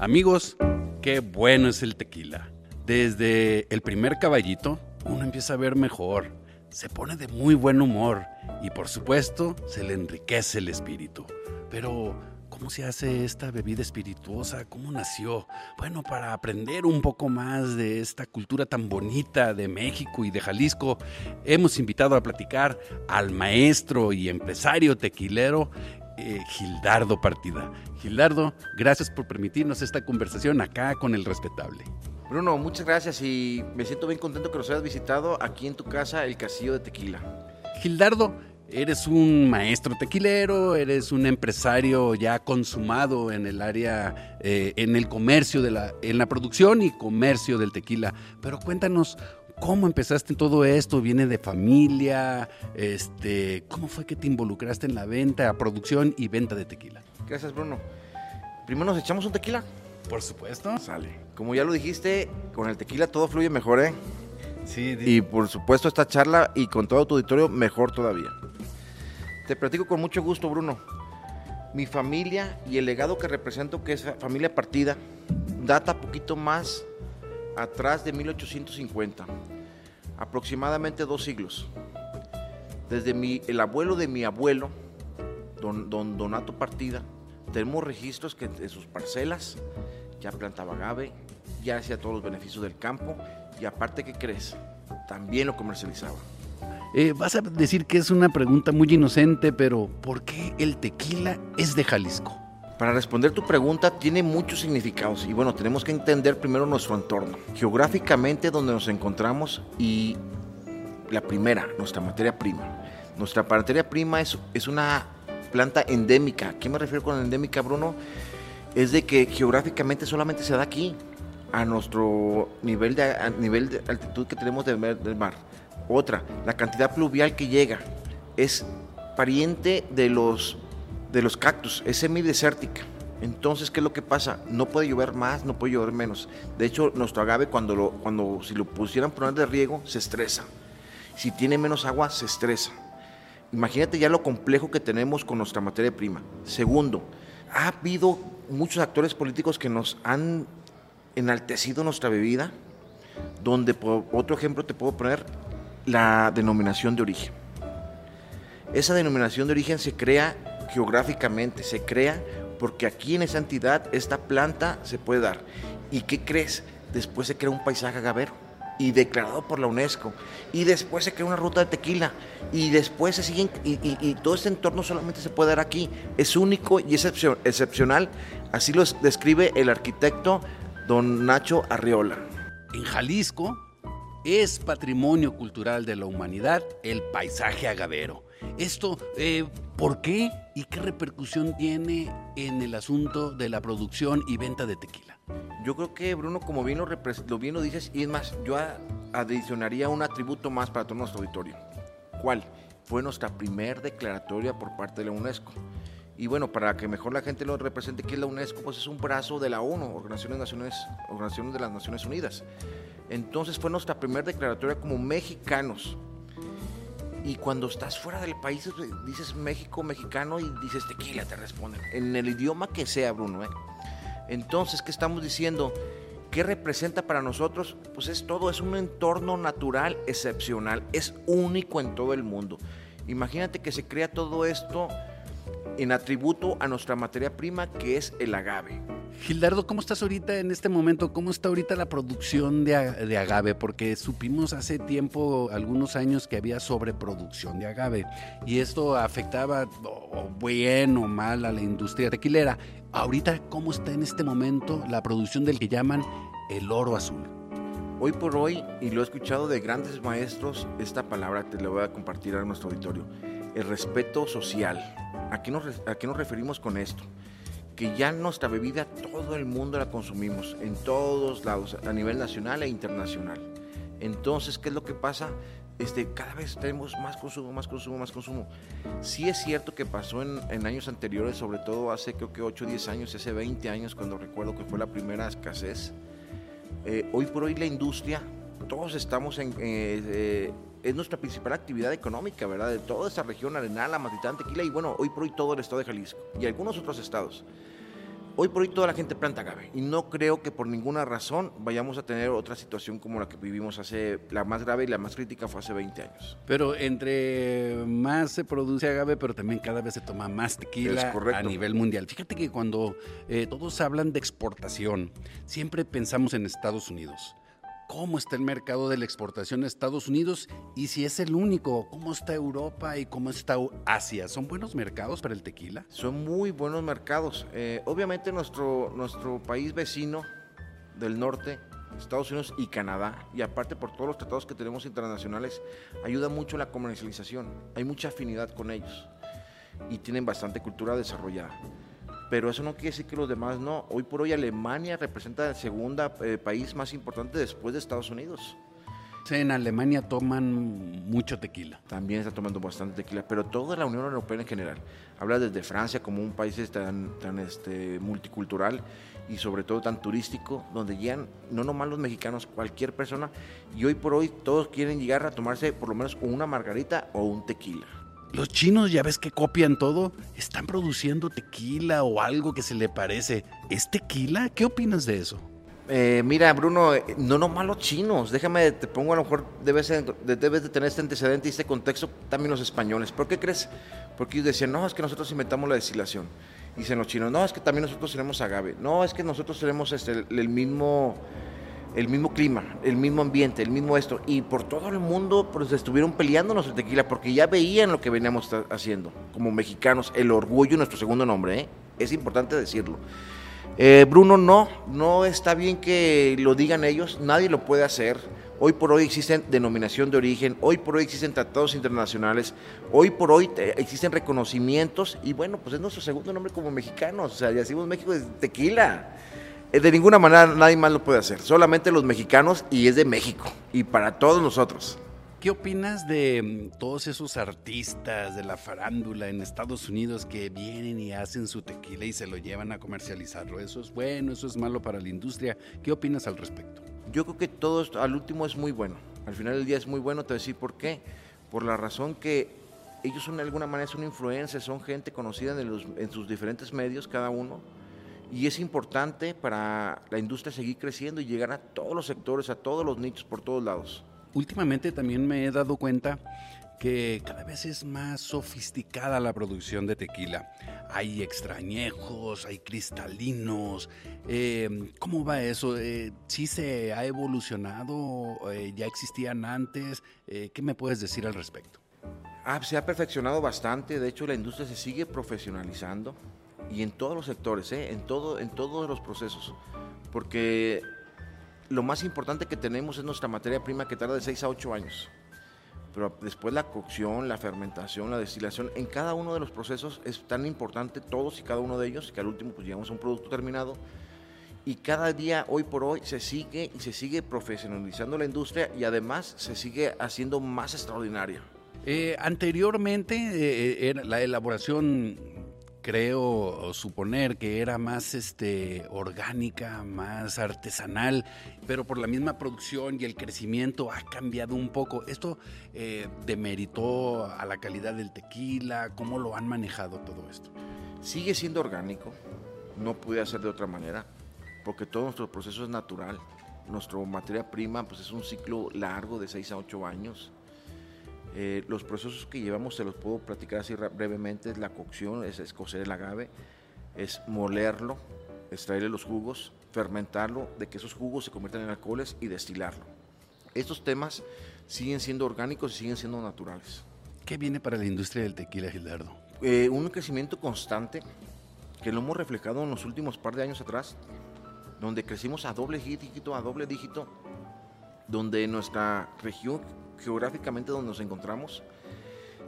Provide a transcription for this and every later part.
Amigos, qué bueno es el tequila. Desde el primer caballito, uno empieza a ver mejor, se pone de muy buen humor y por supuesto se le enriquece el espíritu. Pero, ¿cómo se hace esta bebida espirituosa? ¿Cómo nació? Bueno, para aprender un poco más de esta cultura tan bonita de México y de Jalisco, hemos invitado a platicar al maestro y empresario tequilero eh, Gildardo Partida. Gildardo, gracias por permitirnos esta conversación acá con el respetable. Bruno, muchas gracias y me siento bien contento que nos hayas visitado aquí en tu casa, el Castillo de Tequila. Gildardo, eres un maestro tequilero, eres un empresario ya consumado en el área, eh, en el comercio, de la, en la producción y comercio del tequila. Pero cuéntanos, ¿Cómo empezaste en todo esto? ¿Viene de familia? Este, ¿Cómo fue que te involucraste en la venta, producción y venta de tequila? Gracias, Bruno. Primero nos echamos un tequila. Por supuesto. Sale. Como ya lo dijiste, con el tequila todo fluye mejor, ¿eh? Sí. Y por supuesto esta charla y con todo tu auditorio mejor todavía. Te platico con mucho gusto, Bruno. Mi familia y el legado que represento, que es familia partida, data poquito más atrás de 1850, aproximadamente dos siglos. Desde mi, el abuelo de mi abuelo, don, don Donato Partida, tenemos registros que en sus parcelas ya plantaba agave, ya hacía todos los beneficios del campo y aparte, ¿qué crees? También lo comercializaba. Eh, vas a decir que es una pregunta muy inocente, pero ¿por qué el tequila es de Jalisco? Para responder tu pregunta tiene muchos significados y bueno, tenemos que entender primero nuestro entorno, geográficamente donde nos encontramos y la primera, nuestra materia prima. Nuestra materia prima es, es una planta endémica. ¿A qué me refiero con endémica, Bruno? Es de que geográficamente solamente se da aquí, a nuestro nivel de, nivel de altitud que tenemos del mar. Otra, la cantidad pluvial que llega es pariente de los de los cactus, es semidesértica. Entonces, ¿qué es lo que pasa? No puede llover más, no puede llover menos. De hecho, nuestro agave, cuando, lo, cuando si lo pusieran poner de riego, se estresa. Si tiene menos agua, se estresa. Imagínate ya lo complejo que tenemos con nuestra materia prima. Segundo, ha habido muchos actores políticos que nos han enaltecido nuestra bebida, donde por otro ejemplo te puedo poner la denominación de origen. Esa denominación de origen se crea geográficamente, se crea porque aquí en esa entidad esta planta se puede dar. ¿Y qué crees? Después se crea un paisaje agavero y declarado por la UNESCO. Y después se crea una ruta de tequila. Y después se siguen. Y, todo este entorno solamente se puede dar aquí. Es único y es excepcional. Así lo describe el arquitecto don Nacho Arriola. En Jalisco es patrimonio cultural de la humanidad el paisaje agavero. Esto, eh, ¿por qué y qué repercusión tiene en el asunto de la producción y venta de tequila? Yo creo que, Bruno, como bien lo, lo bien lo dices, y es más, yo adicionaría un atributo más para todo nuestro auditorio. ¿Cuál? Fue nuestra primer declaratoria por parte de la UNESCO. Y bueno, para que mejor la gente lo represente, ¿qué es la UNESCO? Pues es un brazo de la ONU, Organizaciones, Naciones, Organizaciones de las Naciones Unidas. Entonces fue nuestra primera declaratoria como mexicanos y cuando estás fuera del país, dices México, mexicano y dices tequila, te responden. En el idioma que sea, Bruno. ¿eh? Entonces, ¿qué estamos diciendo? ¿Qué representa para nosotros? Pues es todo, es un entorno natural excepcional, es único en todo el mundo. Imagínate que se crea todo esto en atributo a nuestra materia prima que es el agave. Gildardo, ¿cómo estás ahorita en este momento? ¿Cómo está ahorita la producción de, agave? Porque supimos hace tiempo, algunos años, que había sobreproducción de agave y esto afectaba o bien o mal a la industria tequilera. Ahorita, ¿cómo está en este momento la producción del que llaman el oro azul? Hoy por hoy, y lo he escuchado de grandes maestros, esta palabra te la voy a compartir a nuestro auditorio, el respeto social. ¿A qué nos, a qué nos referimos con esto? que ya nuestra bebida todo el mundo la consumimos, en todos lados, a nivel nacional e internacional. Entonces, ¿qué es lo que pasa? Este, cada vez tenemos más consumo, más consumo, más consumo. Sí es cierto que pasó en, en años anteriores, sobre todo hace creo que 8 o 10 años, hace 20 años, cuando recuerdo que fue la primera escasez. Eh, hoy por hoy la industria, todos estamos en... Eh, eh, es nuestra principal actividad económica, ¿verdad? De toda esa región, Arenal, Amatitán, Tequila y bueno, hoy por hoy todo el estado de Jalisco y algunos otros estados. hoy por hoy toda la gente planta agave y no creo que por ninguna razón vayamos a tener otra situación como la que vivimos hace, la más grave y la más crítica fue hace 20 años. Pero entre más se produce agave, pero también cada vez se toma más tequila a nivel mundial. Fíjate que cuando eh, todos hablan de exportación, siempre pensamos en Estados Unidos cómo está el mercado de la exportación a Estados Unidos y si es el único, cómo está Europa y cómo está Asia. ¿Son buenos mercados para el tequila? Son muy buenos mercados. Eh, obviamente nuestro, nuestro país vecino del norte, Estados Unidos y Canadá, y aparte por todos los tratados que tenemos internacionales, ayuda mucho la comercialización. Hay mucha afinidad con ellos y tienen bastante cultura desarrollada pero eso no quiere decir que los demás no. Hoy por hoy Alemania representa el segundo eh, país más importante después de Estados Unidos. Sí, en Alemania toman mucho tequila. También está tomando bastante tequila, pero toda la Unión Europea en general. Habla desde Francia como un país tan, tan este, multicultural y sobre todo tan turístico, donde llegan no nomás los mexicanos, cualquier persona, y hoy por hoy todos quieren llegar a tomarse por lo menos una margarita o un tequila. Los chinos, ya ves que copian todo, están produciendo tequila o algo que se le parece. ¿Es tequila? ¿Qué opinas de eso? Eh, mira, Bruno, eh, no nomás los chinos, déjame, te pongo a lo mejor, debes, debes de tener este antecedente y este contexto también los españoles. ¿Por qué crees? Porque ellos decían, no, es que nosotros inventamos la destilación. Dicen los chinos, no, es que también nosotros tenemos agave. No, es que nosotros tenemos este, el mismo el mismo clima, el mismo ambiente, el mismo esto. Y por todo el mundo pues estuvieron peleándonos el tequila porque ya veían lo que veníamos haciendo como mexicanos, el orgullo, nuestro segundo nombre, ¿eh? es importante decirlo. Eh, Bruno, no, no está bien que lo digan ellos, nadie lo puede hacer. Hoy por hoy existen denominación de origen, hoy por hoy existen tratados internacionales, hoy por hoy existen reconocimientos y bueno, pues es nuestro segundo nombre como mexicanos, o sea, decimos México es tequila. Eh, de ninguna manera nadie más lo puede hacer, solamente los mexicanos y es de México y para todos nosotros. ¿Qué opinas de mm, todos esos artistas de la farándula en Estados Unidos que vienen y hacen su tequila y se lo llevan a comercializarlo? ¿Eso es bueno? ¿Eso es malo para la industria? ¿Qué opinas al respecto? Yo creo que todo esto, al último es muy bueno. Al final del día es muy bueno, te voy a decir por qué. Por la razón que ellos son de alguna manera son influencers, son gente conocida en, los, en sus diferentes medios, cada uno y es importante para la industria seguir creciendo y llegar a todos los sectores, a todos los nichos, por todos lados. Últimamente también me he dado cuenta que cada vez es más sofisticada la producción de tequila. Hay extrañejos, hay cristalinos. Eh, ¿Cómo va eso? Eh, ¿Sí se ha evolucionado? Eh, ¿Ya existían antes? ¿Qué me puedes decir al respecto? Ah, se ha perfeccionado bastante. De hecho, la industria se sigue profesionalizando y en todos los sectores, ¿eh? en, todo, en todos los procesos. Porque lo más importante que tenemos es nuestra materia prima que tarda de 6 a 8 años. Pero después la cocción, la fermentación, la destilación, en cada uno de los procesos es tan importante, todos y cada uno de ellos, que al último pues llegamos a un producto terminado. Y cada día, hoy por hoy, se sigue y se sigue profesionalizando la industria y además se sigue haciendo más extraordinaria. Eh, anteriormente, eh, la elaboración creo suponer que era más este, orgánica, más artesanal, pero por la misma producción y el crecimiento ha cambiado un poco. ¿Esto eh, demeritó a la calidad del tequila? ¿Cómo lo han manejado todo esto? Sigue siendo orgánico, no puede ser de otra manera, porque todo nuestro proceso es natural. Nuestra materia prima pues, es un ciclo largo de 6 a 8 años eh, los procesos que llevamos, se los puedo platicar así brevemente, es la cocción, es escocer el agave, es molerlo, extraerle los jugos, fermentarlo, de que esos jugos se conviertan en alcoholes y destilarlo. Estos temas siguen siendo orgánicos y siguen siendo naturales. ¿Qué viene para la industria del tequila, Gildardo? Eh, un crecimiento constante que lo hemos reflejado en los últimos par de años atrás, donde crecimos a doble dígito, a doble dígito, donde nuestra región geográficamente donde nos encontramos,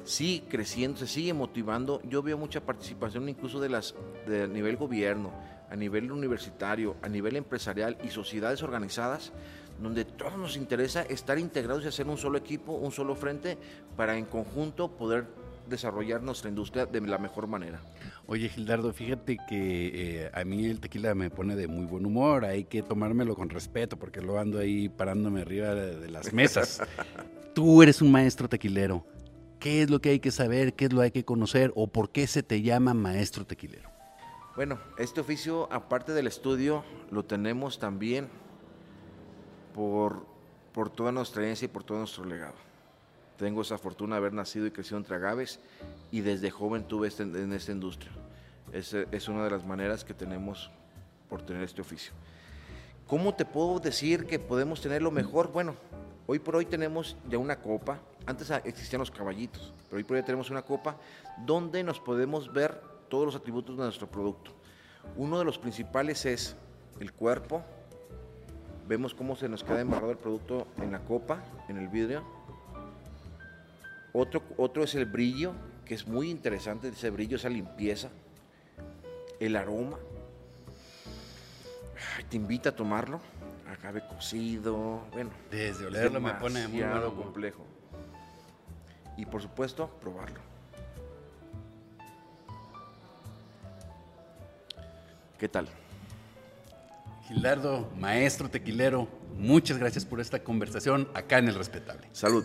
sigue creciendo, se sigue motivando. Yo veo mucha participación incluso de las de nivel gobierno, a nivel universitario, a nivel empresarial y sociedades organizadas, donde todos nos interesa estar integrados y hacer un solo equipo, un solo frente, para en conjunto poder desarrollar nuestra industria de la mejor manera. Oye, Gildardo, fíjate que eh, a mí el tequila me pone de muy buen humor, hay que tomármelo con respeto porque lo ando ahí parándome arriba de, las mesas. Tú eres un maestro tequilero. ¿Qué es lo que hay que saber? ¿Qué es lo que hay que conocer? ¿O por qué se te llama maestro tequilero? Bueno, este oficio, aparte del estudio, lo tenemos también por, por toda nuestra herencia y por todo nuestro legado. Tengo esa fortuna de haber nacido y crecido entre agaves y desde joven tuve este, en esta industria. Es, es una de las maneras que tenemos por tener este oficio. ¿Cómo te puedo decir que podemos tener lo mejor? Bueno, hoy por hoy tenemos ya una copa. Antes existían los caballitos, pero hoy por hoy tenemos una copa donde nos podemos ver todos los atributos de nuestro producto. Uno de los principales es el cuerpo. Vemos cómo se nos queda embarrado el producto en la copa, en el vidrio. Otro, otro es el brillo, que es muy interesante, ese brillo, esa limpieza. El aroma, te invita a tomarlo. Acabe cocido, bueno. Desde olerlo me pone muy malo. complejo. Y por supuesto, probarlo. ¿Qué tal? Gilardo, maestro tequilero, muchas gracias por esta conversación acá en El Respetable. Salud.